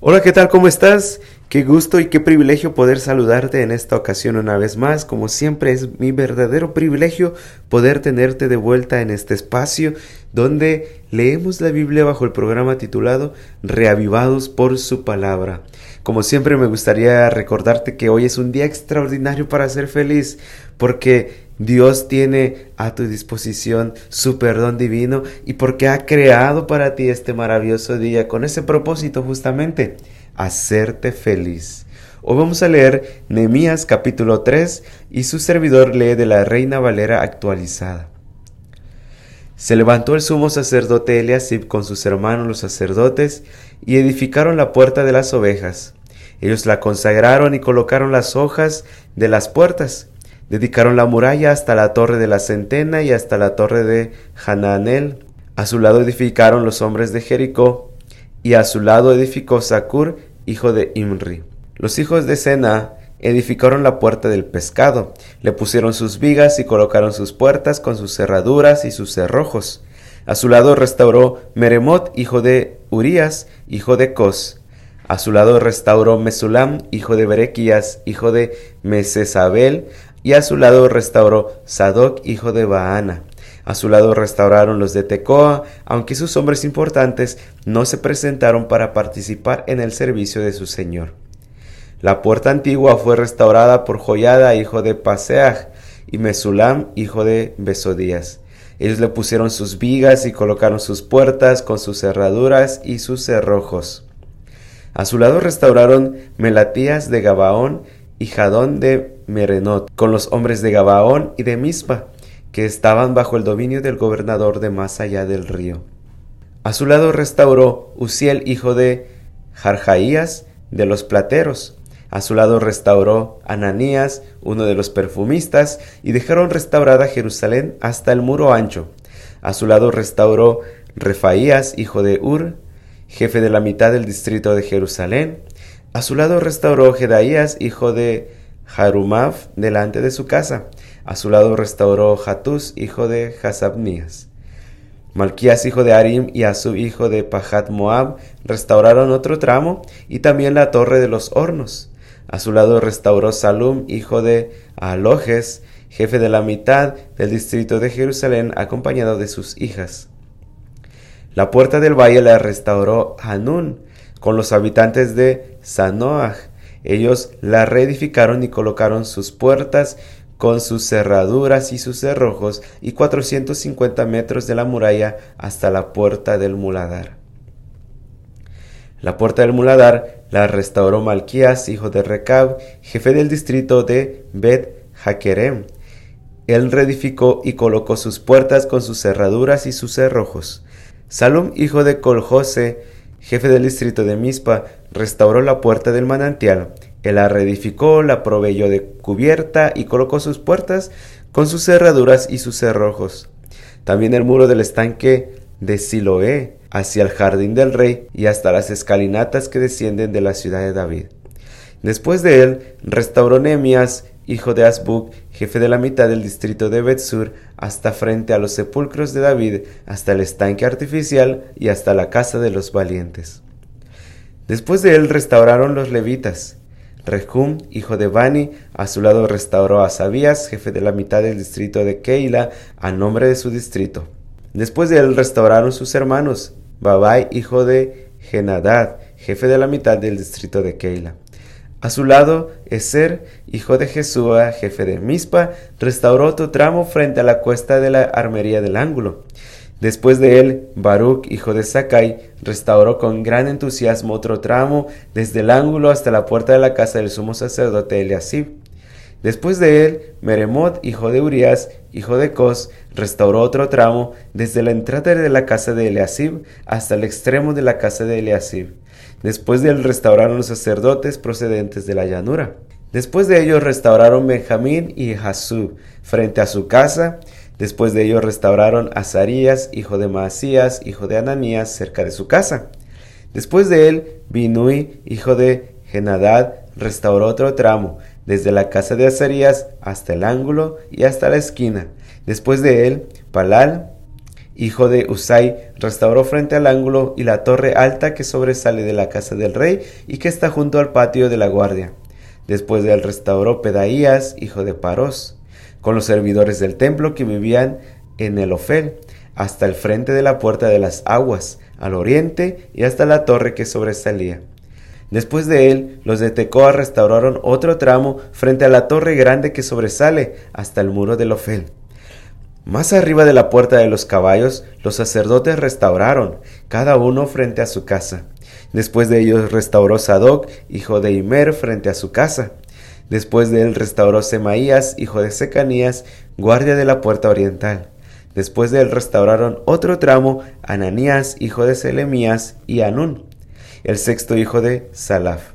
Hola, ¿qué tal? ¿Cómo estás? Qué gusto y qué privilegio poder saludarte en esta ocasión una vez más. Como siempre es mi verdadero privilegio poder tenerte de vuelta en este espacio donde leemos la Biblia bajo el programa titulado Reavivados por su palabra. Como siempre me gustaría recordarte que hoy es un día extraordinario para ser feliz porque Dios tiene a tu disposición su perdón divino y porque ha creado para ti este maravilloso día con ese propósito justamente, hacerte feliz. Hoy vamos a leer Nehemías capítulo 3 y su servidor lee de la Reina Valera actualizada. Se levantó el sumo sacerdote Eliasib con sus hermanos los sacerdotes y edificaron la puerta de las ovejas. Ellos la consagraron y colocaron las hojas de las puertas. Dedicaron la muralla hasta la torre de la centena y hasta la torre de Hananel. A su lado edificaron los hombres de Jericó, y a su lado edificó Sacur, hijo de Imri. Los hijos de Sena edificaron la puerta del pescado, le pusieron sus vigas y colocaron sus puertas con sus cerraduras y sus cerrojos. A su lado restauró Meremot, hijo de Urías, hijo de Cos. A su lado restauró Mesulam, hijo de Berequías, hijo de Mesesabel, y a su lado restauró Sadoc, hijo de Baana. A su lado restauraron los de Tecoa, aunque sus hombres importantes no se presentaron para participar en el servicio de su señor. La puerta antigua fue restaurada por Joyada, hijo de Paseach, y Mesulam, hijo de Besodías. Ellos le pusieron sus vigas y colocaron sus puertas con sus cerraduras y sus cerrojos. A su lado restauraron Melatías de Gabaón y Jadón de Merenot, con los hombres de Gabaón y de Mispa, que estaban bajo el dominio del gobernador de más allá del río. A su lado restauró Uziel, hijo de Jarjaías, de los plateros. A su lado restauró Ananías, uno de los perfumistas, y dejaron restaurada Jerusalén hasta el muro ancho. A su lado restauró Refaías, hijo de Ur, jefe de la mitad del distrito de Jerusalén. A su lado restauró Jedaías, hijo de Harumaf, delante de su casa. A su lado restauró Hatus, hijo de Hasabnías. Malquías, hijo de Arim, y Asub, hijo de Pahat Moab, restauraron otro tramo, y también la torre de los hornos. A su lado restauró Salum, hijo de Alojes, jefe de la mitad del distrito de Jerusalén, acompañado de sus hijas. La puerta del valle la restauró Hanún con los habitantes de Sanoach. Ellos la reedificaron y colocaron sus puertas con sus cerraduras y sus cerrojos y 450 metros de la muralla hasta la puerta del muladar. La puerta del muladar la restauró Malquías, hijo de Recab, jefe del distrito de Bet Hakerem. Él reedificó y colocó sus puertas con sus cerraduras y sus cerrojos. Salum, hijo de Coljose, jefe del distrito de Mispa, restauró la puerta del manantial. Él la reedificó, la proveyó de cubierta y colocó sus puertas con sus cerraduras y sus cerrojos. También el muro del estanque de Siloé, hacia el jardín del rey y hasta las escalinatas que descienden de la ciudad de David. Después de él, restauró Nehemías hijo de Asbuk, jefe de la mitad del distrito de Betsur, hasta frente a los sepulcros de David, hasta el estanque artificial y hasta la casa de los valientes. Después de él restauraron los levitas. Rehum, hijo de Bani, a su lado restauró a Sabías, jefe de la mitad del distrito de Keila, a nombre de su distrito. Después de él restauraron sus hermanos, Babai, hijo de Genadad, jefe de la mitad del distrito de Keila. A su lado, Eser, hijo de Jesúa, jefe de Mispa, restauró otro tramo frente a la cuesta de la armería del ángulo. Después de él, Baruch, hijo de Sakai, restauró con gran entusiasmo otro tramo desde el ángulo hasta la puerta de la casa del sumo sacerdote Eliasib. Después de él, Meremot, hijo de Urias, hijo de Cos, restauró otro tramo desde la entrada de la casa de Eliasib hasta el extremo de la casa de Eliasib. Después de él restauraron los sacerdotes procedentes de la llanura. Después de ellos restauraron Benjamín y Jasub frente a su casa. Después de ellos restauraron Azarías, hijo de Maasías, hijo de Ananías, cerca de su casa. Después de él, Binui, hijo de Genadad, restauró otro tramo, desde la casa de Azarías hasta el ángulo y hasta la esquina. Después de él, Palal, hijo de Usai, restauró frente al ángulo y la torre alta que sobresale de la casa del rey y que está junto al patio de la guardia. Después de él restauró Pedaías, hijo de Paros, con los servidores del templo que vivían en el Ofel, hasta el frente de la puerta de las aguas, al oriente y hasta la torre que sobresalía. Después de él, los de Tecoa restauraron otro tramo frente a la torre grande que sobresale hasta el muro del Ofel. Más arriba de la puerta de los caballos, los sacerdotes restauraron, cada uno frente a su casa. Después de ellos restauró Sadoc, hijo de Imer, frente a su casa. Después de él restauró Semaías, hijo de Secanías, guardia de la puerta oriental. Después de él restauraron otro tramo Ananías, hijo de Selemías, y Anún, el sexto hijo de Salaf.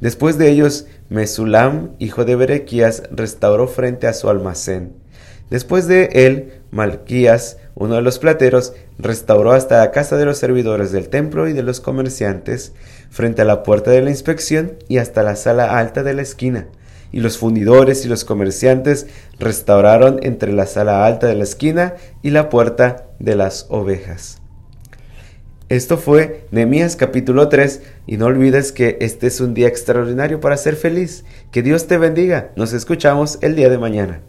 Después de ellos, Mesulam, hijo de Berequías, restauró frente a su almacén. Después de él, Malquías, uno de los plateros, restauró hasta la casa de los servidores del templo y de los comerciantes, frente a la puerta de la inspección y hasta la sala alta de la esquina. Y los fundidores y los comerciantes restauraron entre la sala alta de la esquina y la puerta de las ovejas. Esto fue Nehemías capítulo 3 y no olvides que este es un día extraordinario para ser feliz. Que Dios te bendiga. Nos escuchamos el día de mañana.